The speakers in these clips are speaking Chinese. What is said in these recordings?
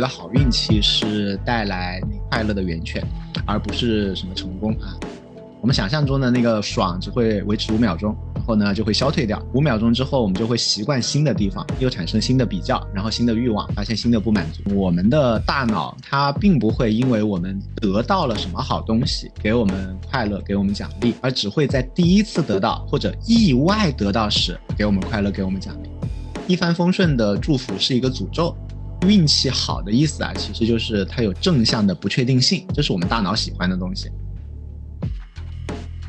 觉得好运气是带来你快乐的源泉，而不是什么成功啊。我们想象中的那个爽只会维持五秒钟，然后呢就会消退掉。五秒钟之后，我们就会习惯新的地方，又产生新的比较，然后新的欲望，发现新的不满足。我们的大脑它并不会因为我们得到了什么好东西给我们快乐，给我们奖励，而只会在第一次得到或者意外得到时给我们快乐，给我们奖励。一帆风顺的祝福是一个诅咒。运气好的意思啊，其实就是它有正向的不确定性，这是我们大脑喜欢的东西。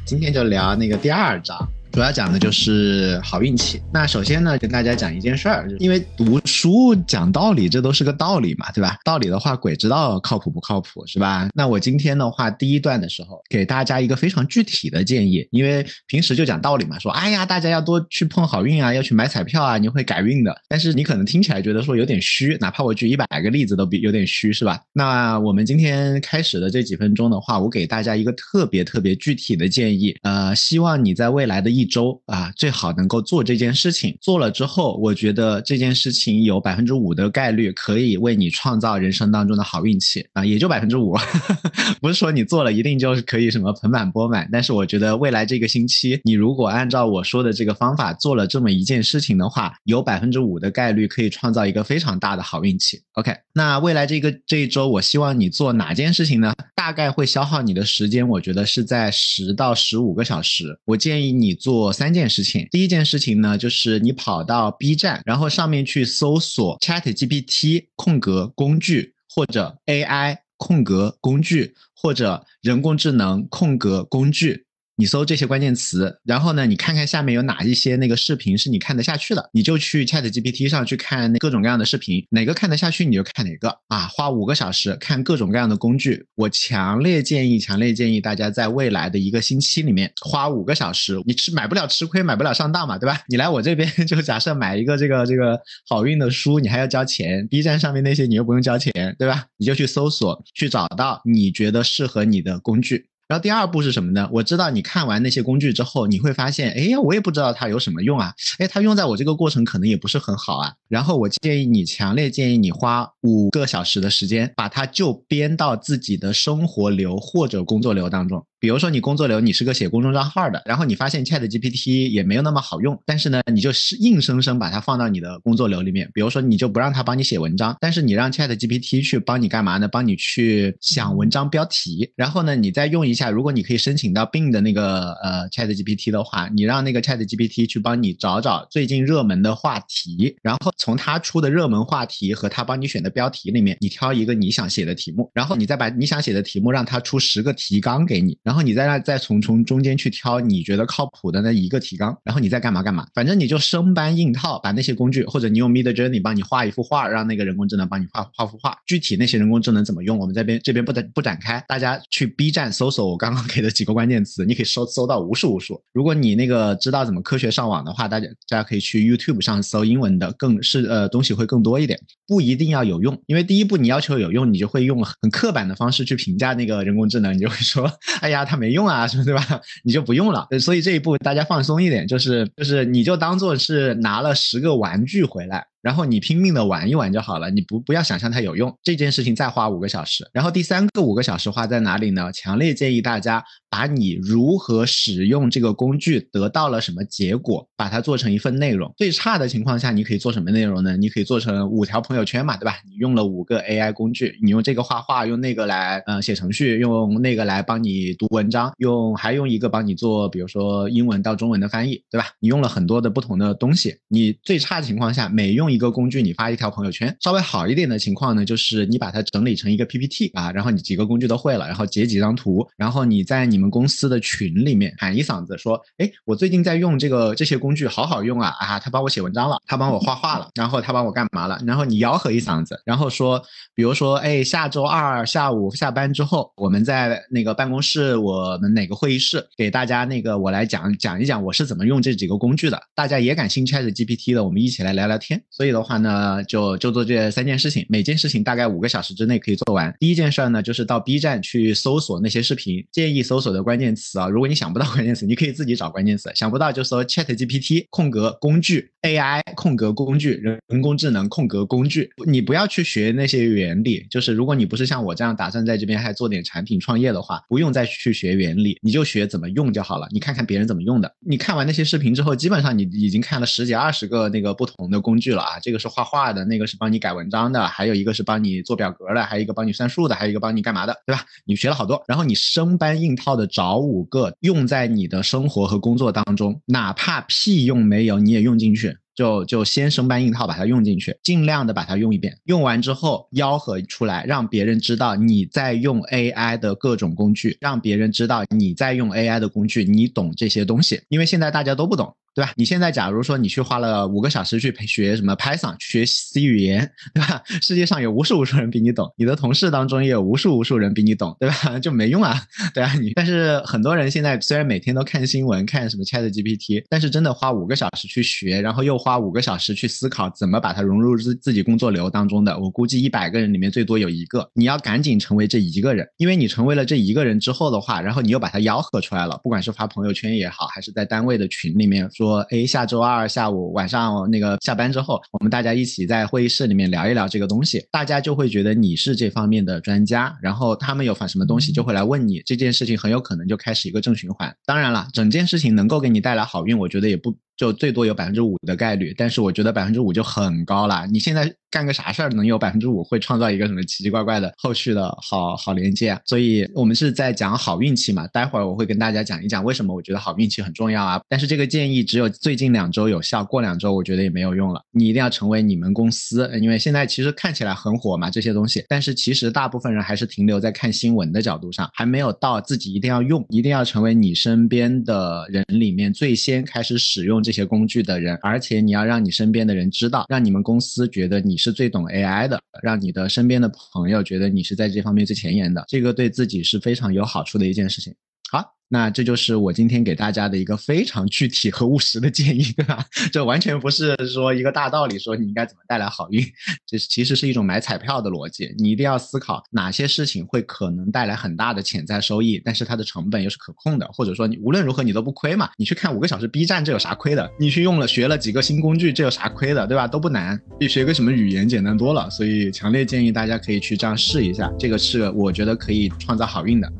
今天就聊那个第二章。主要讲的就是好运气。那首先呢，跟大家讲一件事儿，因为读书讲道理，这都是个道理嘛，对吧？道理的话，鬼知道靠谱不靠谱，是吧？那我今天的话，第一段的时候，给大家一个非常具体的建议，因为平时就讲道理嘛，说哎呀，大家要多去碰好运啊，要去买彩票啊，你会改运的。但是你可能听起来觉得说有点虚，哪怕我举一百个例子都比有点虚，是吧？那我们今天开始的这几分钟的话，我给大家一个特别特别具体的建议，呃，希望你在未来的一。一周啊，最好能够做这件事情。做了之后，我觉得这件事情有百分之五的概率可以为你创造人生当中的好运气啊，也就百分之五，不是说你做了一定就是可以什么盆满钵满。但是我觉得未来这个星期，你如果按照我说的这个方法做了这么一件事情的话，有百分之五的概率可以创造一个非常大的好运气。OK，那未来这个这一周，我希望你做哪件事情呢？大概会消耗你的时间，我觉得是在十到十五个小时。我建议你做。做三件事情，第一件事情呢，就是你跑到 B 站，然后上面去搜索 Chat GPT 空格工具，或者 AI 空格工具，或者人工智能空格工具。你搜这些关键词，然后呢，你看看下面有哪一些那个视频是你看得下去的，你就去 Chat GPT 上去看各种各样的视频，哪个看得下去你就看哪个啊。花五个小时看各种各样的工具，我强烈建议，强烈建议大家在未来的一个星期里面花五个小时，你吃买不了吃亏，买不了上当嘛，对吧？你来我这边就假设买一个这个这个好运的书，你还要交钱，B 站上面那些你又不用交钱，对吧？你就去搜索，去找到你觉得适合你的工具。然后第二步是什么呢？我知道你看完那些工具之后，你会发现，哎呀，我也不知道它有什么用啊，哎，它用在我这个过程可能也不是很好啊。然后我建议你，强烈建议你花五个小时的时间，把它就编到自己的生活流或者工作流当中。比如说你工作流你是个写公众账号的，然后你发现 Chat GPT 也没有那么好用，但是呢，你就是硬生生把它放到你的工作流里面。比如说你就不让它帮你写文章，但是你让 Chat GPT 去帮你干嘛呢？帮你去想文章标题，然后呢，你再用一下，如果你可以申请到 Bing 的那个呃 Chat GPT 的话，你让那个 Chat GPT 去帮你找找最近热门的话题，然后从它出的热门话题和它帮你选的标题里面，你挑一个你想写的题目，然后你再把你想写的题目让它出十个提纲给你。然后你在那再从从中间去挑你觉得靠谱的那一个提纲，然后你再干嘛干嘛，反正你就生搬硬套，把那些工具，或者你用 Mid Journey 帮你画一幅画，让那个人工智能帮你画画幅画。具体那些人工智能怎么用，我们这边这边不展不展开，大家去 B 站搜索我刚刚给的几个关键词，你可以搜搜到无数无数。如果你那个知道怎么科学上网的话，大家大家可以去 YouTube 上搜英文的，更是呃东西会更多一点，不一定要有用，因为第一步你要求有用，你就会用很刻板的方式去评价那个人工智能，你就会说，哎呀，它没用。啊，什么 对吧？你就不用了。所以这一步大家放松一点，就是就是你就当做是拿了十个玩具回来。然后你拼命的玩一玩就好了，你不不要想象它有用。这件事情再花五个小时，然后第三个五个小时花在哪里呢？强烈建议大家把你如何使用这个工具得到了什么结果，把它做成一份内容。最差的情况下，你可以做什么内容呢？你可以做成五条朋友圈嘛，对吧？你用了五个 AI 工具，你用这个画画，用那个来呃写程序，用那个来帮你读文章，用还用一个帮你做，比如说英文到中文的翻译，对吧？你用了很多的不同的东西。你最差的情况下，每用一个工具，你发一条朋友圈，稍微好一点的情况呢，就是你把它整理成一个 PPT 啊，然后你几个工具都会了，然后截几张图，然后你在你们公司的群里面喊一嗓子，说，哎，我最近在用这个这些工具，好好用啊啊，他帮我写文章了，他帮我画画了，然后他帮我干嘛了？然后你吆喝一嗓子，然后说，比如说，哎，下周二下午下班之后，我们在那个办公室，我们哪个会议室，给大家那个我来讲讲一讲我是怎么用这几个工具的，大家也感兴趣 GPT 的，我们一起来聊聊天。所以的话呢，就就做这三件事情，每件事情大概五个小时之内可以做完。第一件事儿呢，就是到 B 站去搜索那些视频，建议搜索的关键词啊，如果你想不到关键词，你可以自己找关键词，想不到就搜 Chat GPT 空格工具 AI 空格工具人人工智能空格工具，你不要去学那些原理，就是如果你不是像我这样打算在这边还做点产品创业的话，不用再去学原理，你就学怎么用就好了。你看看别人怎么用的，你看完那些视频之后，基本上你已经看了十几二十个那个不同的工具了啊，这个是画画的，那个是帮你改文章的，还有一个是帮你做表格的，还有一个帮你算数的，还有一个帮你干嘛的，对吧？你学了好多，然后你生搬硬套的找五个用在你的生活和工作当中，哪怕屁用没有，你也用进去。就就先生搬硬套把它用进去，尽量的把它用一遍，用完之后吆喝出来，让别人知道你在用 AI 的各种工具，让别人知道你在用 AI 的工具，你懂这些东西，因为现在大家都不懂。对吧？你现在假如说你去花了五个小时去学什么 Python，学 C 语言，对吧？世界上有无数无数人比你懂，你的同事当中也有无数无数人比你懂，对吧？就没用啊，对啊，你。但是很多人现在虽然每天都看新闻，看什么 Chat GPT，但是真的花五个小时去学，然后又花五个小时去思考怎么把它融入自自己工作流当中的，我估计一百个人里面最多有一个。你要赶紧成为这一个人，因为你成为了这一个人之后的话，然后你又把它吆喝出来了，不管是发朋友圈也好，还是在单位的群里面。说，哎，下周二下午晚上那个下班之后，我们大家一起在会议室里面聊一聊这个东西，大家就会觉得你是这方面的专家，然后他们有发什么东西就会来问你，这件事情很有可能就开始一个正循环。当然了，整件事情能够给你带来好运，我觉得也不。就最多有百分之五的概率，但是我觉得百分之五就很高了。你现在干个啥事儿能有百分之五会创造一个什么奇奇怪怪的后续的好好连接啊？所以我们是在讲好运气嘛。待会儿我会跟大家讲一讲为什么我觉得好运气很重要啊。但是这个建议只有最近两周有效，过两周我觉得也没有用了。你一定要成为你们公司，因为现在其实看起来很火嘛这些东西，但是其实大部分人还是停留在看新闻的角度上，还没有到自己一定要用，一定要成为你身边的人里面最先开始使用这些工具的人。而且你要让你身边的人知道，让你们公司觉得你是最懂 AI 的，让你的身边的朋友觉得你是在这方面最前沿的，这个对自己是非常有好处的一件事情。好。那这就是我今天给大家的一个非常具体和务实的建议，对吧？这完全不是说一个大道理，说你应该怎么带来好运，这其实是一种买彩票的逻辑。你一定要思考哪些事情会可能带来很大的潜在收益，但是它的成本又是可控的，或者说你无论如何你都不亏嘛。你去看五个小时 B 站，这有啥亏的？你去用了学了几个新工具，这有啥亏的，对吧？都不难，比学个什么语言简单多了。所以强烈建议大家可以去这样试一下，这个是我觉得可以创造好运的。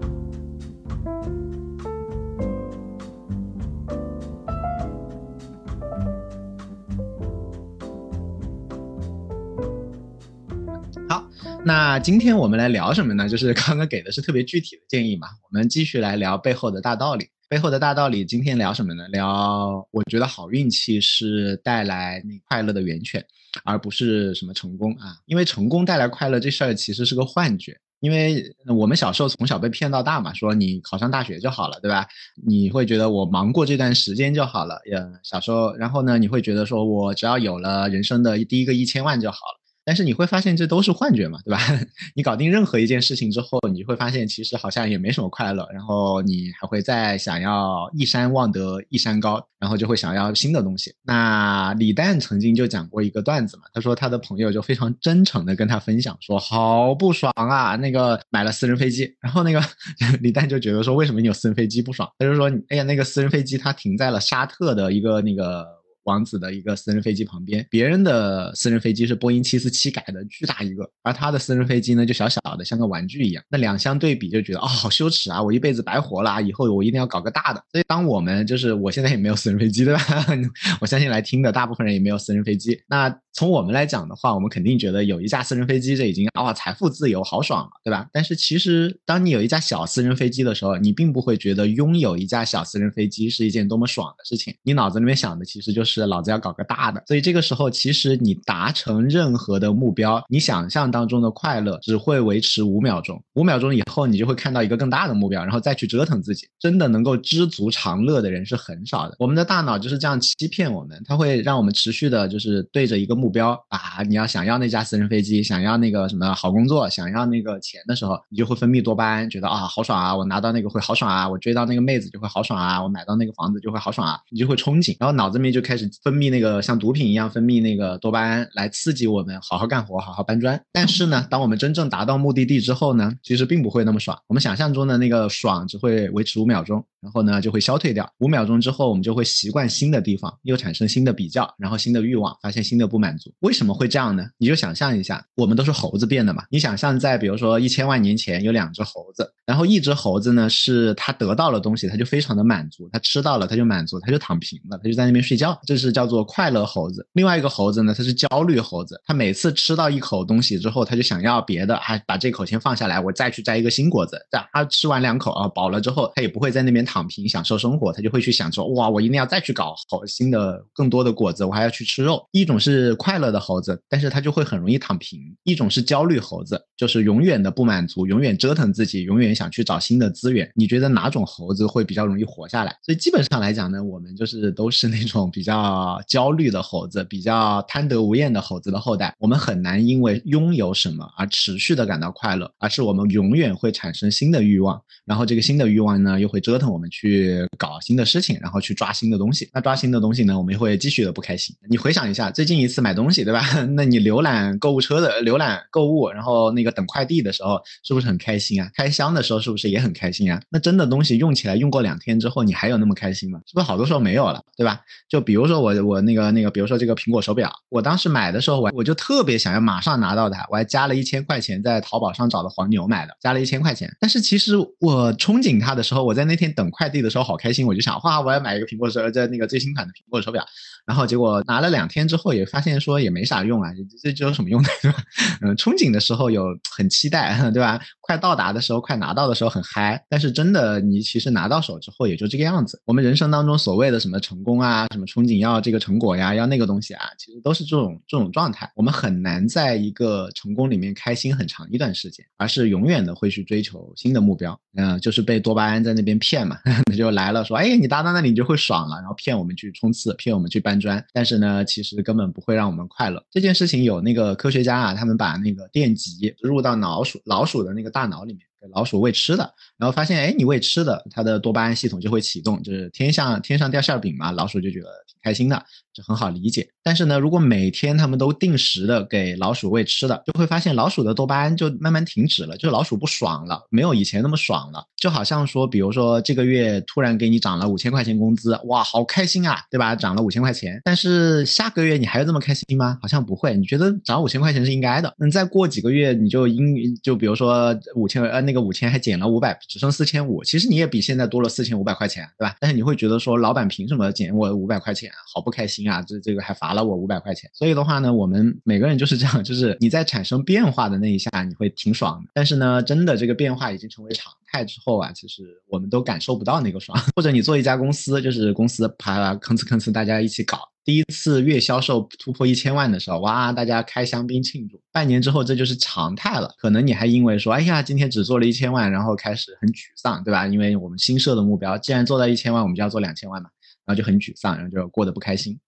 那今天我们来聊什么呢？就是刚刚给的是特别具体的建议嘛。我们继续来聊背后的大道理。背后的大道理，今天聊什么呢？聊我觉得好运气是带来那快乐的源泉，而不是什么成功啊。因为成功带来快乐这事儿其实是个幻觉。因为我们小时候从小被骗到大嘛，说你考上大学就好了，对吧？你会觉得我忙过这段时间就好了。呀，小时候，然后呢，你会觉得说我只要有了人生的第一个一千万就好了。但是你会发现这都是幻觉嘛，对吧？你搞定任何一件事情之后，你会发现其实好像也没什么快乐，然后你还会再想要一山望得一山高，然后就会想要新的东西。那李诞曾经就讲过一个段子嘛，他说他的朋友就非常真诚的跟他分享说，好不爽啊，那个买了私人飞机，然后那个 李诞就觉得说，为什么你有私人飞机不爽？他就说，哎呀，那个私人飞机它停在了沙特的一个那个。王子的一个私人飞机旁边，别人的私人飞机是波音七四七改的，巨大一个，而他的私人飞机呢就小小的，像个玩具一样。那两相对比，就觉得哦，好羞耻啊！我一辈子白活了，以后我一定要搞个大的。所以，当我们就是我现在也没有私人飞机，对吧？我相信来听的大部分人也没有私人飞机。那从我们来讲的话，我们肯定觉得有一架私人飞机，这已经啊财富自由，好爽了，对吧？但是其实，当你有一架小私人飞机的时候，你并不会觉得拥有一架小私人飞机是一件多么爽的事情。你脑子里面想的其实就是老子要搞个大的。所以这个时候，其实你达成任何的目标，你想象当中的快乐只会维持五秒钟，五秒钟以后你就会看到一个更大的目标，然后再去折腾自己。真的能够知足常乐的人是很少的。我们的大脑就是这样欺骗我们，它会让我们持续的就是对着一个。目标啊，你要想要那架私人飞机，想要那个什么好工作，想要那个钱的时候，你就会分泌多巴胺，觉得啊好爽啊，我拿到那个会好爽啊，我追到那个妹子就会好爽啊，我买到那个房子就会好爽啊，你就会憧憬，然后脑子里面就开始分泌那个像毒品一样分泌那个多巴胺来刺激我们好好干活，好好搬砖。但是呢，当我们真正达到目的地之后呢，其实并不会那么爽。我们想象中的那个爽只会维持五秒钟。然后呢，就会消退掉。五秒钟之后，我们就会习惯新的地方，又产生新的比较，然后新的欲望，发现新的不满足。为什么会这样呢？你就想象一下，我们都是猴子变的嘛。你想象在比如说一千万年前有两只猴子，然后一只猴子呢是它得到了东西，它就非常的满足，它吃到了它就满足，它就躺平了，它就在那边睡觉，这是叫做快乐猴子。另外一个猴子呢，它是焦虑猴子，它每次吃到一口东西之后，它就想要别的，还把这口先放下来，我再去摘一个新果子。这样，它吃完两口啊饱了之后，它也不会在那边躺平享受生活，它就会去想说，哇，我一定要再去搞好新的、更多的果子，我还要去吃肉。一种是快乐的猴子，但是他就会很容易躺平；一种是焦虑猴子，就是永远的不满足，永远折腾自己，永远想去找新的资源。你觉得哪种猴子会比较容易活下来？所以基本上来讲呢，我们就是都是那种比较焦虑的猴子，比较贪得无厌的猴子的后代。我们很难因为拥有什么而持续的感到快乐，而是我们永远会产生新的欲望，然后这个新的欲望呢，又会折腾我们去。搞新的事情，然后去抓新的东西。那抓新的东西呢，我们又会继续的不开心。你回想一下，最近一次买买东西，对吧？那你浏览购物车的浏览购物，然后那个等快递的时候，是不是很开心啊？开箱的时候是不是也很开心啊？那真的东西用起来用过两天之后，你还有那么开心吗？是不是好多时候没有了，对吧？就比如说我我那个那个，比如说这个苹果手表，我当时买的时候，我我就特别想要马上拿到它，我还加了一千块钱在淘宝上找的黄牛买的，加了一千块钱。但是其实我憧憬它的时候，我在那天等快递的时候好开。心我就想，哇，我要买一个苹果手，在那个最新款的苹果手表。然后结果拿了两天之后，也发现说也没啥用啊，这这有什么用呢，对 吧？嗯，憧憬的时候有很期待，对吧？快到达的时候，快拿到的时候很嗨。但是真的，你其实拿到手之后也就这个样子。我们人生当中所谓的什么成功啊，什么憧憬要这个成果呀，要那个东西啊，其实都是这种这种状态。我们很难在一个成功里面开心很长一段时间，而是永远的会去追求新的目标。嗯，就是被多巴胺在那边骗嘛，那 就来了，说，哎，你达到那里你就会爽了，然后骗我们去冲刺，骗我们去搬砖。但是呢，其实根本不会让我们快乐。这件事情有那个科学家啊，他们把那个电极入到老鼠老鼠的那个大大脑里面。给老鼠喂吃的，然后发现，哎，你喂吃的，它的多巴胺系统就会启动，就是天上天上掉馅饼嘛，老鼠就觉得挺开心的，这很好理解。但是呢，如果每天他们都定时的给老鼠喂吃的，就会发现老鼠的多巴胺就慢慢停止了，就老鼠不爽了，没有以前那么爽了。就好像说，比如说这个月突然给你涨了五千块钱工资，哇，好开心啊，对吧？涨了五千块钱，但是下个月你还有这么开心吗？好像不会，你觉得涨五千块钱是应该的。嗯，再过几个月你就应就比如说五千呃。那个五千还减了五百，只剩四千五。其实你也比现在多了四千五百块钱，对吧？但是你会觉得说，老板凭什么减我五百块钱？好不开心啊！这这个还罚了我五百块钱。所以的话呢，我们每个人就是这样，就是你在产生变化的那一下，你会挺爽的。但是呢，真的这个变化已经成为常态之后啊，其实我们都感受不到那个爽。或者你做一家公司，就是公司啪吭哧吭哧大家一起搞。第一次月销售突破一千万的时候，哇，大家开香槟庆祝。半年之后，这就是常态了。可能你还因为说，哎呀，今天只做了一千万，然后开始很沮丧，对吧？因为我们新设的目标，既然做到一千万，我们就要做两千万嘛，然后就很沮丧，然后就过得不开心。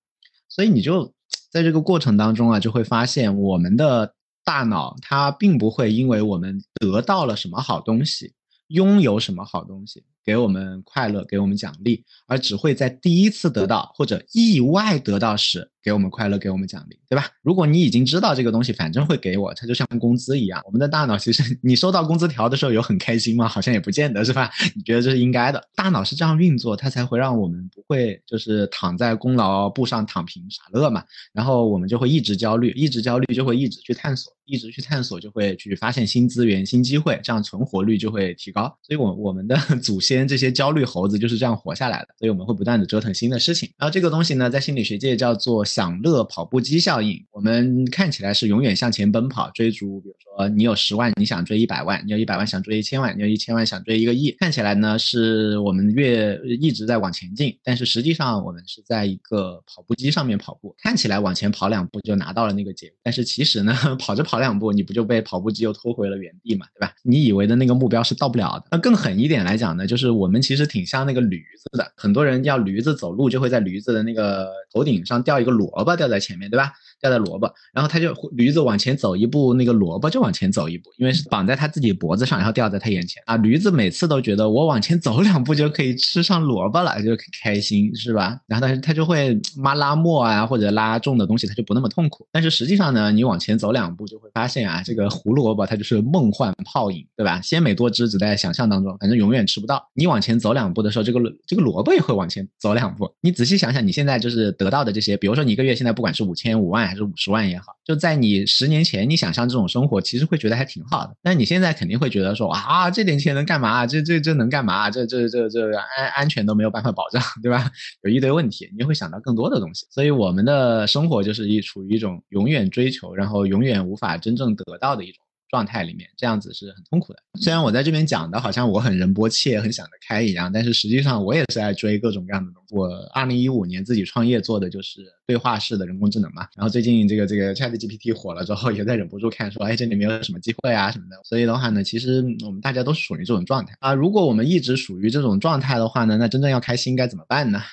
所以你就在这个过程当中啊，就会发现我们的大脑它并不会因为我们得到了什么好东西，拥有什么好东西。给我们快乐，给我们奖励，而只会在第一次得到或者意外得到时给我们快乐，给我们奖励，对吧？如果你已经知道这个东西反正会给我，它就像工资一样。我们的大脑其实，你收到工资条的时候有很开心吗？好像也不见得是吧？你觉得这是应该的？大脑是这样运作，它才会让我们不会就是躺在功劳簿上躺平傻乐嘛。然后我们就会一直焦虑，一直焦虑就会一直去探索，一直去探索就会去发现新资源、新机会，这样存活率就会提高。所以，我我们的 祖先。这些焦虑猴子就是这样活下来的，所以我们会不断的折腾新的事情。然后这个东西呢，在心理学界叫做享乐跑步机效应。我们看起来是永远向前奔跑，追逐，比如说。说你有十万，你想追一百万；你有一百万想追一千万；你有一千万想追一个亿。看起来呢是我们越一直在往前进，但是实际上我们是在一个跑步机上面跑步。看起来往前跑两步就拿到了那个结果，但是其实呢，跑着跑两步，你不就被跑步机又拖回了原地嘛，对吧？你以为的那个目标是到不了的。那更狠一点来讲呢，就是是我们其实挺像那个驴子的，很多人要驴子走路，就会在驴子的那个头顶上吊一个萝卜，吊在前面，对吧？吊在萝卜，然后他就驴子往前走一步，那个萝卜就往前走一步，因为是绑在他自己脖子上，然后吊在他眼前啊。驴子每次都觉得我往前走两步就可以吃上萝卜了，就开心，是吧？然后但是他就会妈拉磨啊，或者拉重的东西，他就不那么痛苦。但是实际上呢，你往前走两步就会发现啊，这个胡萝卜它就是梦幻泡影，对吧？鲜美多汁只在想象当中，反正永远吃不到。你往前走两步的时候，这个这个萝卜也会往前走两步。你仔细想想，你现在就是得到的这些，比如说你一个月现在不管是五千、五万。还是五十万也好，就在你十年前，你想象这种生活，其实会觉得还挺好的。但你现在肯定会觉得说啊，这点钱能干嘛？这这这能干嘛？这这这这安安全都没有办法保障，对吧？有一堆问题，你会想到更多的东西。所以我们的生活就是一处于一种永远追求，然后永远无法真正得到的一种。状态里面这样子是很痛苦的。虽然我在这边讲的好像我很仁波切、很想得开一样，但是实际上我也是在追各种各样的东西。我二零一五年自己创业做的就是对话式的人工智能嘛。然后最近这个这个 Chat GPT 火了之后，也在忍不住看说，哎，这里面有什么机会啊什么的。所以的话呢，其实我们大家都是属于这种状态啊。如果我们一直属于这种状态的话呢，那真正要开心该怎么办呢？啊？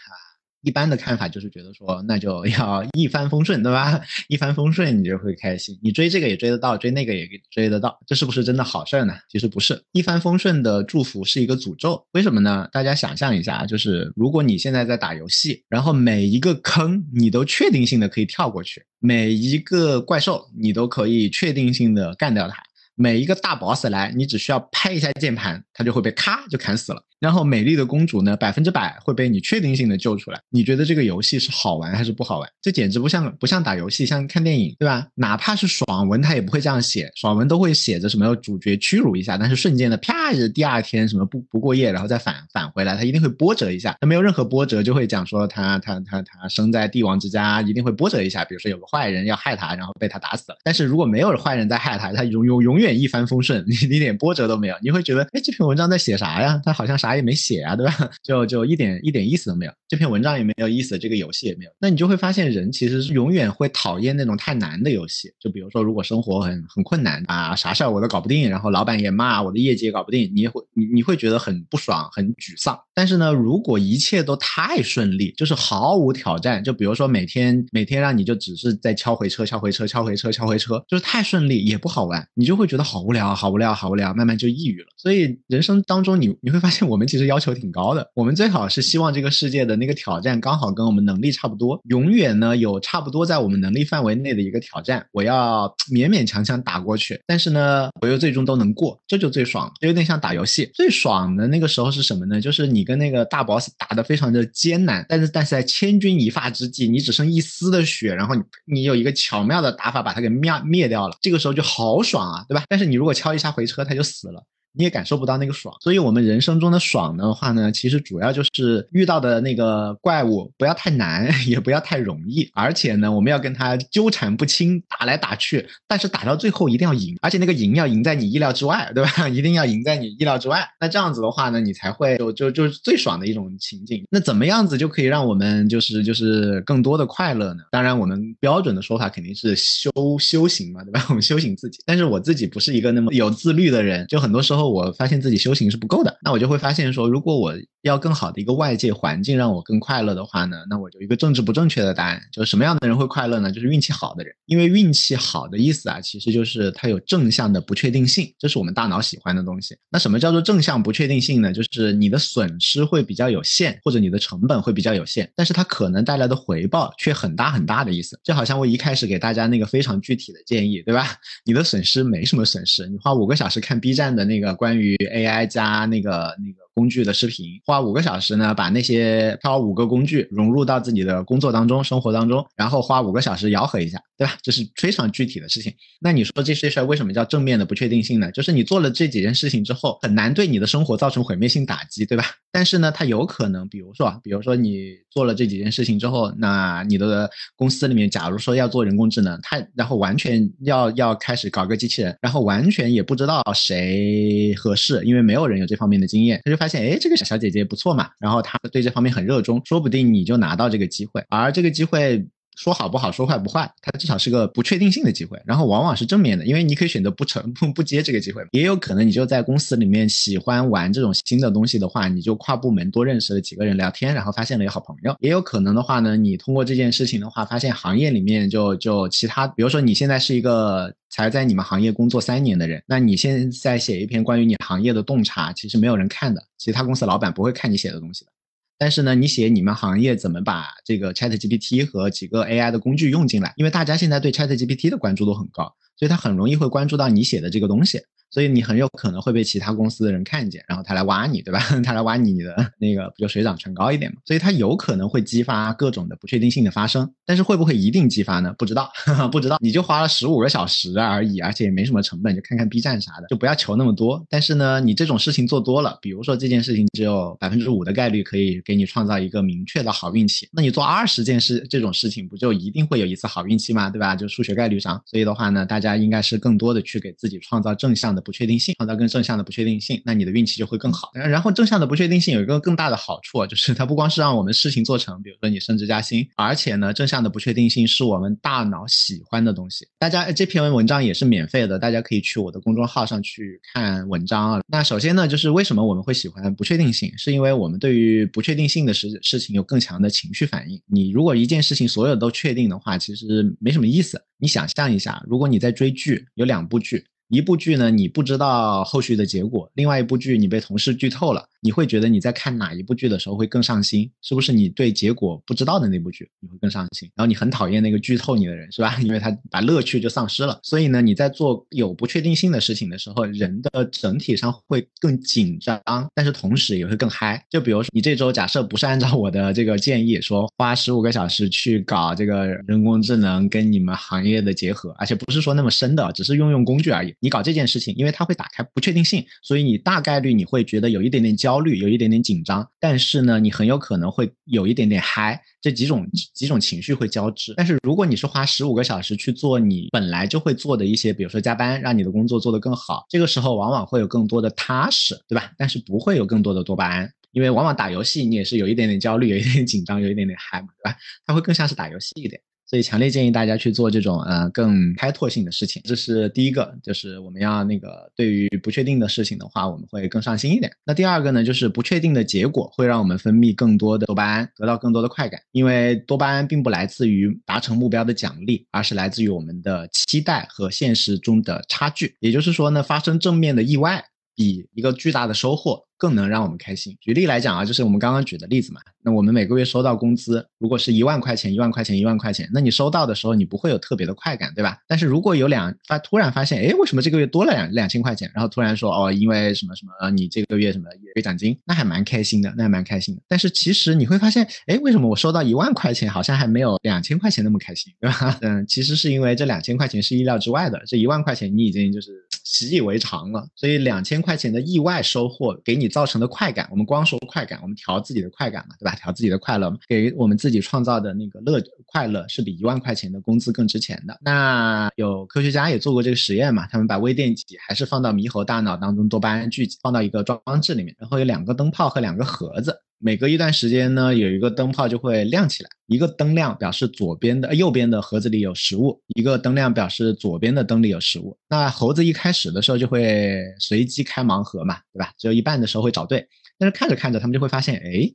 一般的看法就是觉得说，那就要一帆风顺，对吧？一帆风顺，你就会开心。你追这个也追得到，追那个也追得到，这是不是真的好事儿呢？其实不是，一帆风顺的祝福是一个诅咒。为什么呢？大家想象一下，就是如果你现在在打游戏，然后每一个坑你都确定性的可以跳过去，每一个怪兽你都可以确定性的干掉它，每一个大 boss 来，你只需要拍一下键盘，它就会被咔就砍死了。然后美丽的公主呢，百分之百会被你确定性的救出来。你觉得这个游戏是好玩还是不好玩？这简直不像不像打游戏，像看电影，对吧？哪怕是爽文，他也不会这样写，爽文都会写着什么主角屈辱一下，但是瞬间的啪，第二天什么不不过夜，然后再返返回来，他一定会波折一下。他没有任何波折，就会讲说他他他他生在帝王之家，一定会波折一下。比如说有个坏人要害他，然后被他打死了。但是如果没有坏人在害他，他永永永远一帆风顺，你一点波折都没有。你会觉得，哎，这篇文章在写啥呀？他好像啥。啥也没写啊，对吧？就就一点一点意思都没有，这篇文章也没有意思，这个游戏也没有。那你就会发现，人其实是永远会讨厌那种太难的游戏。就比如说，如果生活很很困难啊，啥事儿我都搞不定，然后老板也骂，我的业绩也搞不定，你也会你你会觉得很不爽，很沮丧。但是呢，如果一切都太顺利，就是毫无挑战，就比如说每天每天让你就只是在敲回车、敲回车、敲回车、敲回车，就是太顺利也不好玩，你就会觉得好无聊、好无聊、好无聊，慢慢就抑郁了。所以人生当中，你你会发现我。们其实要求挺高的，我们最好是希望这个世界的那个挑战刚好跟我们能力差不多，永远呢有差不多在我们能力范围内的一个挑战，我要 勉勉强强打过去，但是呢我又最终都能过，这就最爽，就有点像打游戏，最爽的那个时候是什么呢？就是你跟那个大 boss 打得非常的艰难，但是但是在千钧一发之际，你只剩一丝的血，然后你你有一个巧妙的打法把它给灭灭掉了，这个时候就好爽啊，对吧？但是你如果敲一下回车，他就死了。你也感受不到那个爽，所以我们人生中的爽的话呢，其实主要就是遇到的那个怪物不要太难，也不要太容易，而且呢，我们要跟他纠缠不清，打来打去，但是打到最后一定要赢，而且那个赢要赢在你意料之外，对吧？一定要赢在你意料之外。那这样子的话呢，你才会就就就是最爽的一种情境。那怎么样子就可以让我们就是就是更多的快乐呢？当然，我们标准的说法肯定是修修行嘛，对吧？我们修行自己。但是我自己不是一个那么有自律的人，就很多时候。后我发现自己修行是不够的，那我就会发现说，如果我要更好的一个外界环境让我更快乐的话呢，那我就一个政治不正确的答案，就是什么样的人会快乐呢？就是运气好的人，因为运气好的意思啊，其实就是它有正向的不确定性，这是我们大脑喜欢的东西。那什么叫做正向不确定性呢？就是你的损失会比较有限，或者你的成本会比较有限，但是它可能带来的回报却很大很大的意思。就好像我一开始给大家那个非常具体的建议，对吧？你的损失没什么损失，你花五个小时看 B 站的那个。关于 AI 加那个那个工具的视频，花五个小时呢把那些挑五个工具融入到自己的工作当中、生活当中，然后花五个小时吆喝一下，对吧？这是非常具体的事情。那你说这些事儿为什么叫正面的不确定性呢？就是你做了这几件事情之后，很难对你的生活造成毁灭性打击，对吧？但是呢，它有可能，比如说，比如说你做了这几件事情之后，那你的公司里面，假如说要做人工智能，它然后完全要要开始搞个机器人，然后完全也不知道谁合适，因为没有人有这方面的经验，他就发现，哎，这个小姐姐不错嘛，然后她对这方面很热衷，说不定你就拿到这个机会，而这个机会。说好不好，说坏不坏，它至少是个不确定性的机会，然后往往是正面的，因为你可以选择不成 不不接这个机会，也有可能你就在公司里面喜欢玩这种新的东西的话，你就跨部门多认识了几个人聊天，然后发现了有好朋友，也有可能的话呢，你通过这件事情的话，发现行业里面就就其他，比如说你现在是一个才在你们行业工作三年的人，那你现在写一篇关于你行业的洞察，其实没有人看的，其他公司老板不会看你写的东西的。但是呢，你写你们行业怎么把这个 Chat GPT 和几个 AI 的工具用进来？因为大家现在对 Chat GPT 的关注度很高，所以他很容易会关注到你写的这个东西。所以你很有可能会被其他公司的人看见，然后他来挖你，对吧？他来挖你，你的那个不就水涨船高一点嘛？所以他有可能会激发各种的不确定性的发生，但是会不会一定激发呢？不知道，不知道。你就花了十五个小时而已，而且也没什么成本，就看看 B 站啥的，就不要求那么多。但是呢，你这种事情做多了，比如说这件事情只有百分之五的概率可以给你创造一个明确的好运气，那你做二十件事这种事情，不就一定会有一次好运气吗？对吧？就数学概率上。所以的话呢，大家应该是更多的去给自己创造正向的不确定性，创造。更正向的不确定性，那你的运气就会更好。然后正向的不确定性有一个更大的好处，就是它不光是让我们事情做成，比如说你升职加薪，而且呢，正向的不确定性是我们大脑喜欢的东西。大家这篇文章也是免费的，大家可以去我的公众号上去看文章啊。那首先呢，就是为什么我们会喜欢不确定性，是因为我们对于不确定性的事事情有更强的情绪反应。你如果一件事情所有都确定的话，其实没什么意思。你想象一下，如果你在追剧，有两部剧。一部剧呢，你不知道后续的结果；另外一部剧，你被同事剧透了。你会觉得你在看哪一部剧的时候会更上心？是不是你对结果不知道的那部剧你会更上心？然后你很讨厌那个剧透你的人，是吧？因为他把乐趣就丧失了。所以呢，你在做有不确定性的事情的时候，人的整体上会更紧张，但是同时也会更嗨。就比如说，你这周假设不是按照我的这个建议说花十五个小时去搞这个人工智能跟你们行业的结合，而且不是说那么深的，只是用用工具而已。你搞这件事情，因为它会打开不确定性，所以你大概率你会觉得有一点点焦。虑有一点点紧张，但是呢，你很有可能会有一点点嗨，这几种几种情绪会交织。但是如果你是花十五个小时去做你本来就会做的一些，比如说加班，让你的工作做得更好，这个时候往往会有更多的踏实，对吧？但是不会有更多的多巴胺，因为往往打游戏你也是有一点点焦虑，有一点点紧张，有一点点嗨嘛，对吧？它会更像是打游戏一点。所以强烈建议大家去做这种呃更开拓性的事情，这是第一个，就是我们要那个对于不确定的事情的话，我们会更上心一点。那第二个呢，就是不确定的结果会让我们分泌更多的多巴胺，得到更多的快感，因为多巴胺并不来自于达成目标的奖励，而是来自于我们的期待和现实中的差距。也就是说呢，发生正面的意外比一个巨大的收获。更能让我们开心。举例来讲啊，就是我们刚刚举的例子嘛。那我们每个月收到工资，如果是一万块钱，一万块钱，一万块钱，那你收到的时候，你不会有特别的快感，对吧？但是如果有两发突然发现，哎，为什么这个月多了两两千块钱？然后突然说，哦，因为什么什么，你这个月什么有奖金，那还蛮开心的，那还蛮开心的。但是其实你会发现，哎，为什么我收到一万块钱，好像还没有两千块钱那么开心，对吧？嗯，其实是因为这两千块钱是意料之外的，这一万块钱你已经就是习以为常了，所以两千块钱的意外收获给你造成的快感，我们光说快感，我们调自己的快感嘛，对吧？调自己的快乐。给我们自己创造的那个乐快乐是比一万块钱的工资更值钱的。那有科学家也做过这个实验嘛？他们把微电极还是放到猕猴大脑当中多巴胺聚集，放到一个装置里面，然后有两个灯泡和两个盒子，每隔一段时间呢，有一个灯泡就会亮起来，一个灯亮表示左边的右边的盒子里有食物，一个灯亮表示左边的灯里有食物。那猴子一开始的时候就会随机开盲盒嘛，对吧？只有一半的时候会找对，但是看着看着他们就会发现，哎。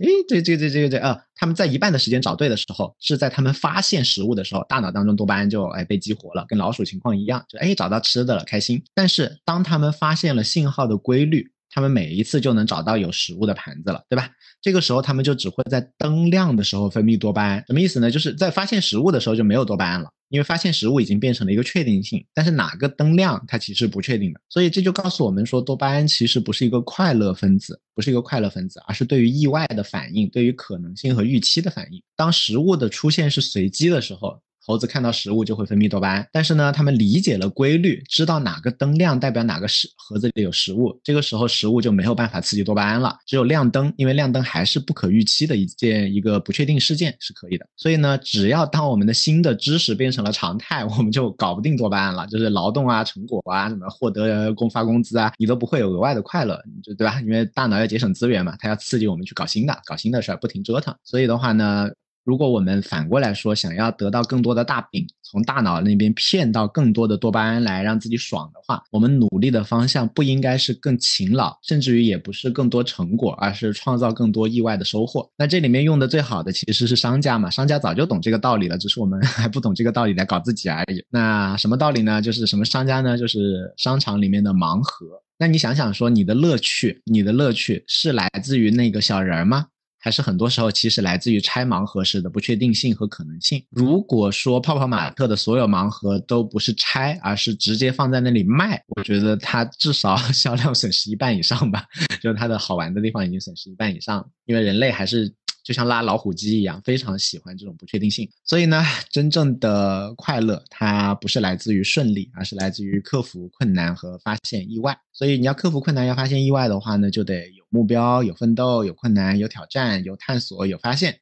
哎，这这这这这啊！他们在一半的时间找对的时候，是在他们发现食物的时候，大脑当中多巴胺就哎被激活了，跟老鼠情况一样，就哎找到吃的了，开心。但是当他们发现了信号的规律，他们每一次就能找到有食物的盘子了，对吧？这个时候他们就只会在灯亮的时候分泌多巴胺，什么意思呢？就是在发现食物的时候就没有多巴胺了。因为发现食物已经变成了一个确定性，但是哪个灯亮它其实不确定的，所以这就告诉我们说，多巴胺其实不是一个快乐分子，不是一个快乐分子，而是对于意外的反应，对于可能性和预期的反应。当食物的出现是随机的时候。猴子看到食物就会分泌多巴胺，但是呢，他们理解了规律，知道哪个灯亮代表哪个食盒子里有食物，这个时候食物就没有办法刺激多巴胺了，只有亮灯，因为亮灯还是不可预期的一件一个不确定事件是可以的。所以呢，只要当我们的新的知识变成了常态，我们就搞不定多巴胺了，就是劳动啊、成果啊、什么获得工发工资啊，你都不会有额外的快乐，你就对吧？因为大脑要节省资源嘛，它要刺激我们去搞新的、搞新的事儿，不停折腾。所以的话呢。如果我们反过来说，想要得到更多的大饼，从大脑那边骗到更多的多巴胺来让自己爽的话，我们努力的方向不应该是更勤劳，甚至于也不是更多成果，而是创造更多意外的收获。那这里面用的最好的其实是商家嘛，商家早就懂这个道理了，只是我们 还不懂这个道理来搞自己而已。那什么道理呢？就是什么商家呢？就是商场里面的盲盒。那你想想说，你的乐趣，你的乐趣是来自于那个小人吗？还是很多时候其实来自于拆盲盒时的不确定性和可能性。如果说泡泡玛特的所有盲盒都不是拆，而是直接放在那里卖，我觉得它至少 销量损失一半以上吧，就是它的好玩的地方已经损失一半以上，因为人类还是。就像拉老虎机一样，非常喜欢这种不确定性。所以呢，真正的快乐它不是来自于顺利，而是来自于克服困难和发现意外。所以你要克服困难，要发现意外的话呢，就得有目标、有奋斗、有困难、有挑战、有探索、有发现。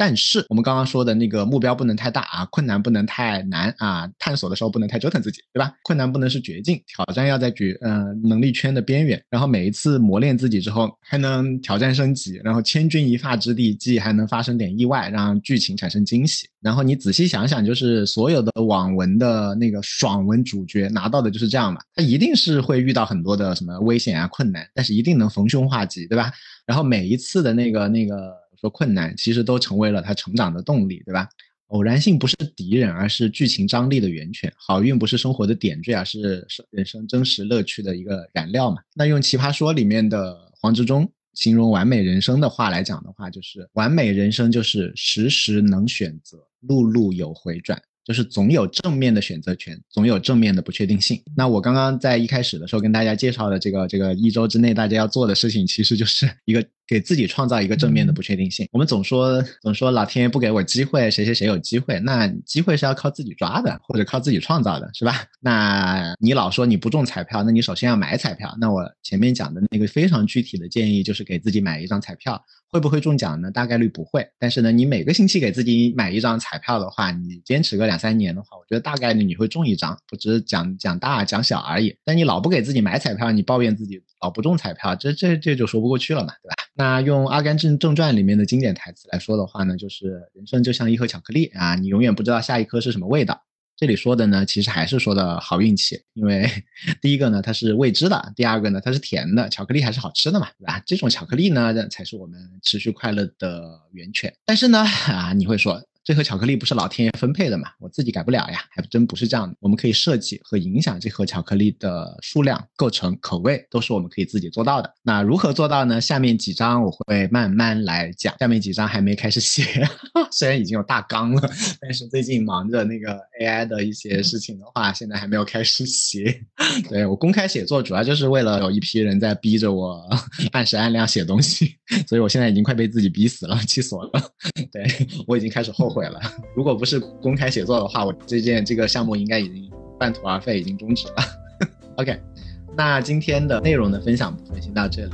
但是我们刚刚说的那个目标不能太大啊，困难不能太难啊，探索的时候不能太折腾自己，对吧？困难不能是绝境，挑战要在绝呃能力圈的边缘，然后每一次磨练自己之后还能挑战升级，然后千钧一发之地，既还能发生点意外，让剧情产生惊喜。然后你仔细想想，就是所有的网文的那个爽文主角拿到的就是这样嘛，他一定是会遇到很多的什么危险啊困难，但是一定能逢凶化吉，对吧？然后每一次的那个那个。说困难其实都成为了他成长的动力，对吧？偶然性不是敌人，而是剧情张力的源泉；好运不是生活的点缀，而是人生真实乐趣的一个燃料嘛。那用《奇葩说》里面的黄执中形容完美人生的话来讲的话，就是完美人生就是时时能选择，路路有回转。就是总有正面的选择权，总有正面的不确定性。那我刚刚在一开始的时候跟大家介绍的这个这个一周之内大家要做的事情，其实就是一个给自己创造一个正面的不确定性。我们总说总说老天爷不给我机会，谁谁谁有机会？那机会是要靠自己抓的，或者靠自己创造的，是吧？那你老说你不中彩票，那你首先要买彩票。那我前面讲的那个非常具体的建议，就是给自己买一张彩票。会不会中奖呢？大概率不会。但是呢，你每个星期给自己买一张彩票的话，你坚持个两三年的话，我觉得大概率你会中一张，不只是奖奖大奖小而已。但你老不给自己买彩票，你抱怨自己老不中彩票，这这这就说不过去了嘛，对吧？那用《阿甘正正传》里面的经典台词来说的话呢，就是人生就像一盒巧克力啊，你永远不知道下一颗是什么味道。这里说的呢，其实还是说的好运气，因为 第一个呢它是未知的，第二个呢它是甜的，巧克力还是好吃的嘛，对吧？这种巧克力呢才是我们持续快乐的源泉。但是呢，啊，你会说。这盒巧克力不是老天爷分配的嘛？我自己改不了呀，还真不是这样的。我们可以设计和影响这盒巧克力的数量、构成、口味，都是我们可以自己做到的。那如何做到呢？下面几章我会慢慢来讲。下面几章还没开始写，虽然已经有大纲了，但是最近忙着那个 AI 的一些事情的话，现在还没有开始写。对我公开写作，主要就是为了有一批人在逼着我 按时按量写东西，所以我现在已经快被自己逼死了，气死我了。对我已经开始后。悔了，如果不是公开写作的话，我这件这个项目应该已经半途而废，已经终止了。OK，那今天的内容的分享部分先到这里。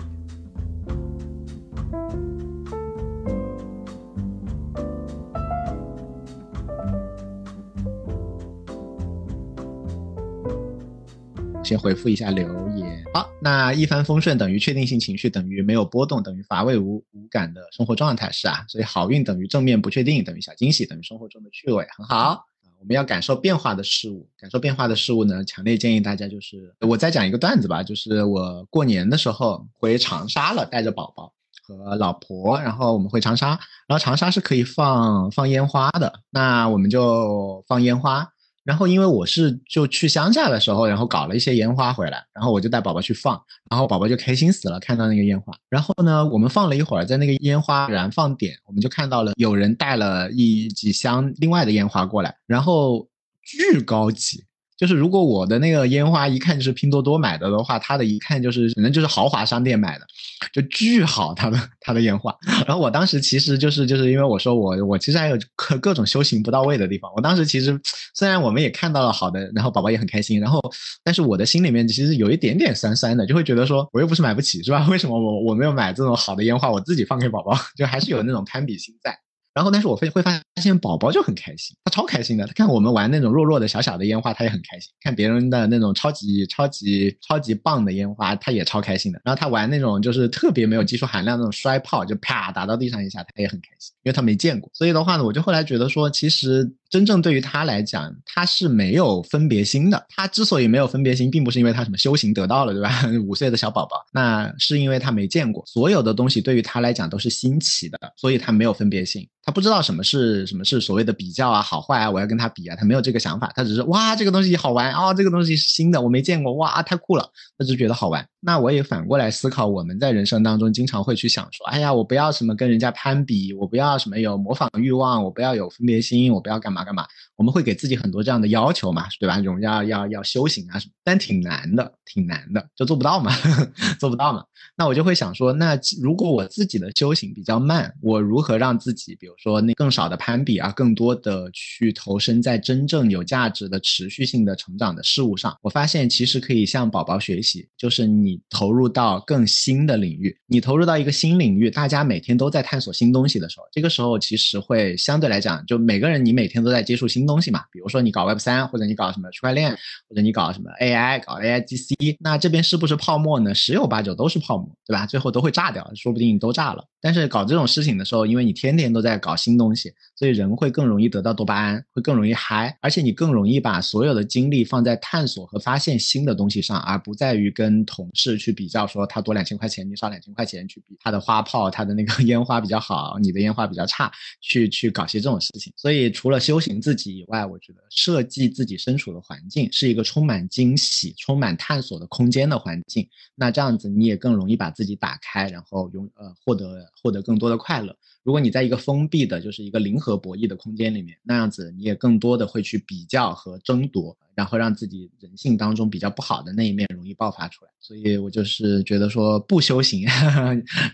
先回复一下留言。好，那一帆风顺等于确定性情绪等于没有波动等于乏味无无感的生活状态是啊，所以好运等于正面不确定等于小惊喜等于生活中的趣味，很好。我们要感受变化的事物，感受变化的事物呢，强烈建议大家就是我再讲一个段子吧，就是我过年的时候回长沙了，带着宝宝和老婆，然后我们回长沙，然后长沙是可以放放烟花的，那我们就放烟花。然后因为我是就去乡下的时候，然后搞了一些烟花回来，然后我就带宝宝去放，然后宝宝就开心死了，看到那个烟花。然后呢，我们放了一会儿，在那个烟花燃放点，我们就看到了有人带了一几箱另外的烟花过来，然后巨高级。就是如果我的那个烟花一看就是拼多多买的的话，它的一看就是可能就是豪华商店买的，就巨好它的它的烟花。然后我当时其实就是就是因为我说我我其实还有各各种修行不到位的地方。我当时其实虽然我们也看到了好的，然后宝宝也很开心，然后但是我的心里面其实有一点点酸酸的，就会觉得说我又不是买不起是吧？为什么我我没有买这种好的烟花，我自己放给宝宝，就还是有那种攀比心在。然后，但是我会会发现宝宝就很开心，他超开心的。他看我们玩那种弱弱的小小的烟花，他也很开心；看别人的那种超级超级超级棒的烟花，他也超开心的。然后他玩那种就是特别没有技术含量那种摔炮，就啪打到地上一下，他也很开心，因为他没见过。所以的话呢，我就后来觉得说，其实。真正对于他来讲，他是没有分别心的。他之所以没有分别心，并不是因为他什么修行得到了，对吧？五岁的小宝宝，那是因为他没见过，所有的东西对于他来讲都是新奇的，所以他没有分别心。他不知道什么是什么是所谓的比较啊，好坏啊，我要跟他比啊，他没有这个想法。他只是哇，这个东西好玩啊，这个东西是新的，我没见过，哇，太酷了，他只觉得好玩。那我也反过来思考，我们在人生当中经常会去想说，哎呀，我不要什么跟人家攀比，我不要什么有模仿欲望，我不要有分别心，我不要干嘛干嘛。我们会给自己很多这样的要求嘛，对吧？这种要要要修行啊什么，但挺难的，挺难的，就做不到嘛，做不到嘛。那我就会想说，那如果我自己的修行比较慢，我如何让自己，比如说那更少的攀比啊，更多的去投身在真正有价值的持续性的成长的事物上？我发现其实可以向宝宝学习，就是你。投入到更新的领域，你投入到一个新领域，大家每天都在探索新东西的时候，这个时候其实会相对来讲，就每个人你每天都在接触新东西嘛。比如说你搞 Web 三，或者你搞什么区块链，或者你搞什么 AI，搞 AIGC，那这边是不是泡沫呢？十有八九都是泡沫，对吧？最后都会炸掉，说不定都炸了。但是搞这种事情的时候，因为你天天都在搞新东西，所以人会更容易得到多巴胺，会更容易嗨，而且你更容易把所有的精力放在探索和发现新的东西上，而不在于跟同事。去比较说他多两千块钱，你少两千块钱，去比他的花炮，他的那个 烟花比较好，你的烟花比较差，去去搞些这种事情。所以除了修行自己以外，我觉得设计自己身处的环境是一个充满惊喜、充满探索的空间的环境。那这样子你也更容易把自己打开，然后拥呃获得获得更多的快乐。如果你在一个封闭的，就是一个零和博弈的空间里面，那样子你也更多的会去比较和争夺，然后让自己人性当中比较不好的那一面容易爆发出来。所以我就是觉得说不修行，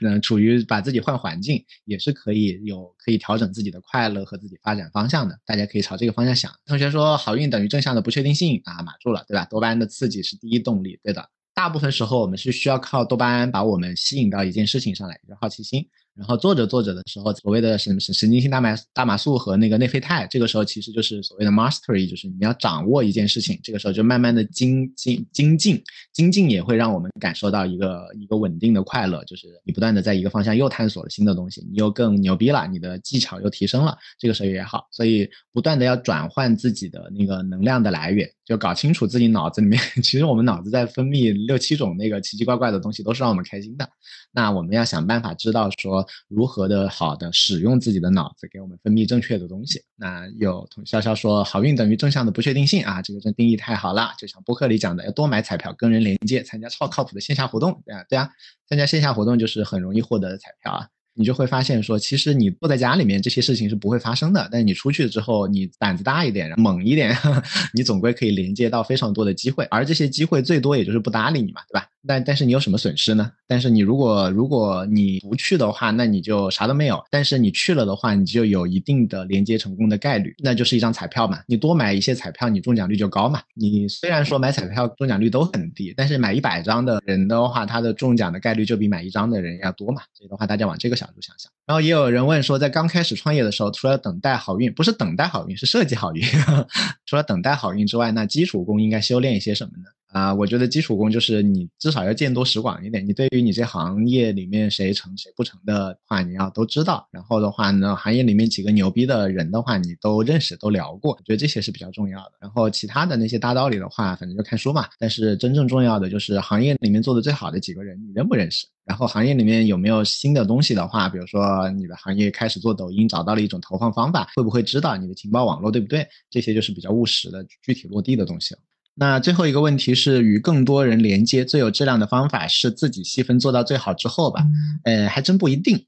嗯，处于把自己换环境，也是可以有可以调整自己的快乐和自己发展方向的。大家可以朝这个方向想。同学说好运等于正向的不确定性啊，码住了，对吧？多巴胺的刺激是第一动力，对的。大部分时候我们是需要靠多巴胺把我们吸引到一件事情上来，就好奇心。然后做着做着的时候，所谓的什么神神经性大麻大麻素和那个内啡肽，这个时候其实就是所谓的 mastery，就是你要掌握一件事情，这个时候就慢慢的精精精进，精进也会让我们感受到一个一个稳定的快乐，就是你不断的在一个方向又探索了新的东西，你又更牛逼了，你的技巧又提升了，这个时候也好，所以不断的要转换自己的那个能量的来源，就搞清楚自己脑子里面，其实我们脑子在分泌六七种那个奇奇怪怪的东西，都是让我们开心的，那我们要想办法知道说。如何的好的使用自己的脑子，给我们分泌正确的东西。那有同潇潇说，好运等于正向的不确定性啊，这个真定义太好了。就像播客里讲的，要多买彩票，跟人连接，参加超靠谱的线下活动。对啊，对啊，参加线下活动就是很容易获得的彩票啊。你就会发现说，其实你坐在家里面这些事情是不会发生的。但你出去之后，你胆子大一点，猛一点，你总归可以连接到非常多的机会。而这些机会最多也就是不搭理你嘛，对吧？但但是你有什么损失呢？但是你如果如果你不去的话，那你就啥都没有。但是你去了的话，你就有一定的连接成功的概率，那就是一张彩票嘛。你多买一些彩票，你中奖率就高嘛。你虽然说买彩票中奖率都很低，但是买一百张的人的话，他的中奖的概率就比买一张的人要多嘛。所以的话，大家往这个角度想想。然后也有人问说，在刚开始创业的时候，除了等待好运，不是等待好运，是设计好运。除了等待好运之外，那基础功应该修炼一些什么呢？啊，我觉得基础功就是你至少要见多识广一点。你对于你这行业里面谁成谁不成的话，你要都知道。然后的话呢，行业里面几个牛逼的人的话，你都认识都聊过。我觉得这些是比较重要的。然后其他的那些大道理的话，反正就看书嘛。但是真正重要的就是行业里面做的最好的几个人，你认不认识？然后行业里面有没有新的东西的话，比如说你的行业开始做抖音，找到了一种投放方法，会不会知道你的情报网络对不对？这些就是比较务实的、具体落地的东西了。那最后一个问题是，与更多人连接最有质量的方法是自己细分做到最好之后吧？呃，还真不一定。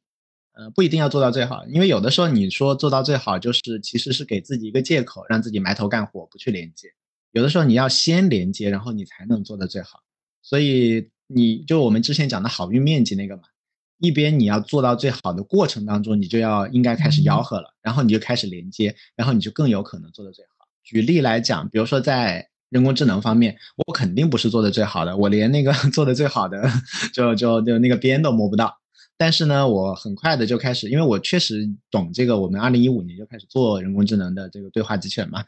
呃，不一定要做到最好，因为有的时候你说做到最好，就是其实是给自己一个借口，让自己埋头干活，不去连接。有的时候你要先连接，然后你才能做的最好。所以你就我们之前讲的好运面积那个嘛，一边你要做到最好的过程当中，你就要应该开始吆喝了，然后你就开始连接，然后你就更有可能做的最好。举例来讲，比如说在人工智能方面，我肯定不是做的最好的，我连那个 做的最好的就就就那个边都摸不到。但是呢，我很快的就开始，因为我确实懂这个。我们二零一五年就开始做人工智能的这个对话机器人嘛，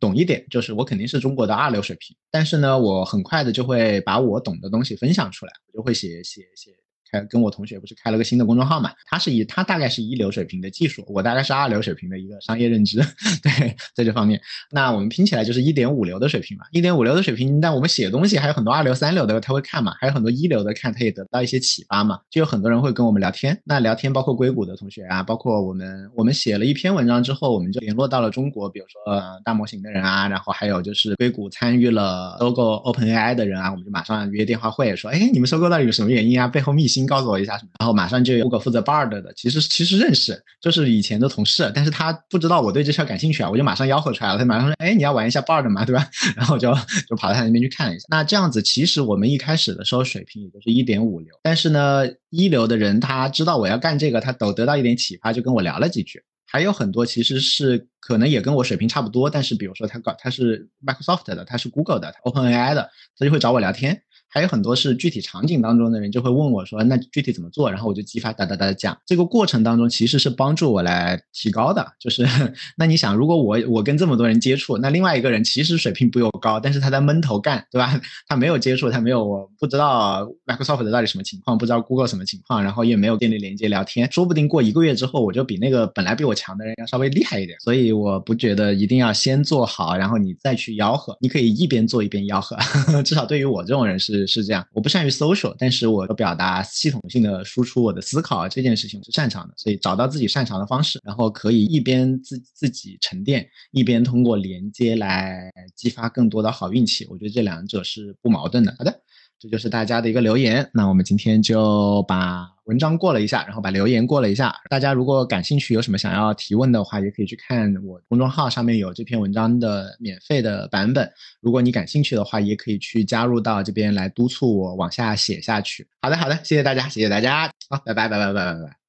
懂一点，就是我肯定是中国的二流水平。但是呢，我很快的就会把我懂的东西分享出来，我就会写写写。开跟我同学不是开了个新的公众号嘛？他是以他大概是一流水平的技术，我大概是二流水平的一个商业认知。对，在这方面，那我们拼起来就是一点五流的水平嘛。一点五流的水平，但我们写东西还有很多二流、三流的他会看嘛，还有很多一流的看，他也得到一些启发嘛。就有很多人会跟我们聊天，那聊天包括硅谷的同学啊，包括我们，我们写了一篇文章之后，我们就联络到了中国，比如说呃大模型的人啊，然后还有就是硅谷参与了收购 OpenAI 的人啊，我们就马上约电话会说，哎，你们收购到底有什么原因啊？背后秘辛告诉我一下什么。然后马上就有个负责 Bard 的，其实其实认识，就是以前的同事，但是他不知道我对这事儿感兴趣啊，我就马上吆喝出来了，他马上说，哎，你要玩一下 Bard 嘛，对吧？然后就就跑到他那边去看了一下。那这样子，其实我们一开始的时候水平也就是一点五流，但是呢，一流的人他知道我要干这个，他都得到一点启发，就跟我聊了几句。还有很多其实是可能也跟我水平差不多，但是比如说他搞他是 Microsoft 的，他是 Google 的，OpenAI 的，他就会找我聊天。还有很多是具体场景当中的人就会问我说：“那具体怎么做？”然后我就激发哒哒哒的讲。这个过程当中其实是帮助我来提高的。就是 那你想，如果我我跟这么多人接触，那另外一个人其实水平比我高，但是他在闷头干，对吧？他没有接触，他没有我不知道 Microsoft 到底什么情况，不知道 Google 什么情况，然后也没有建立连接聊天，说不定过一个月之后，我就比那个本来比我强的人要稍微厉害一点。所以我不觉得一定要先做好，然后你再去吆喝。你可以一边做一边吆喝，至少对于我这种人是是。这样，我不善于 social，但是我表达系统性的输出我的思考这件事情是擅长的，所以找到自己擅长的方式，然后可以一边自自己沉淀，一边通过连接来激发更多的好运气。我觉得这两者是不矛盾的。好的。这就是大家的一个留言，那我们今天就把文章过了一下，然后把留言过了一下。大家如果感兴趣，有什么想要提问的话，也可以去看我公众号上面有这篇文章的免费的版本。如果你感兴趣的话，也可以去加入到这边来督促我往下写下去。好的，好的，谢谢大家，谢谢大家，好，拜拜，拜拜，拜拜，拜。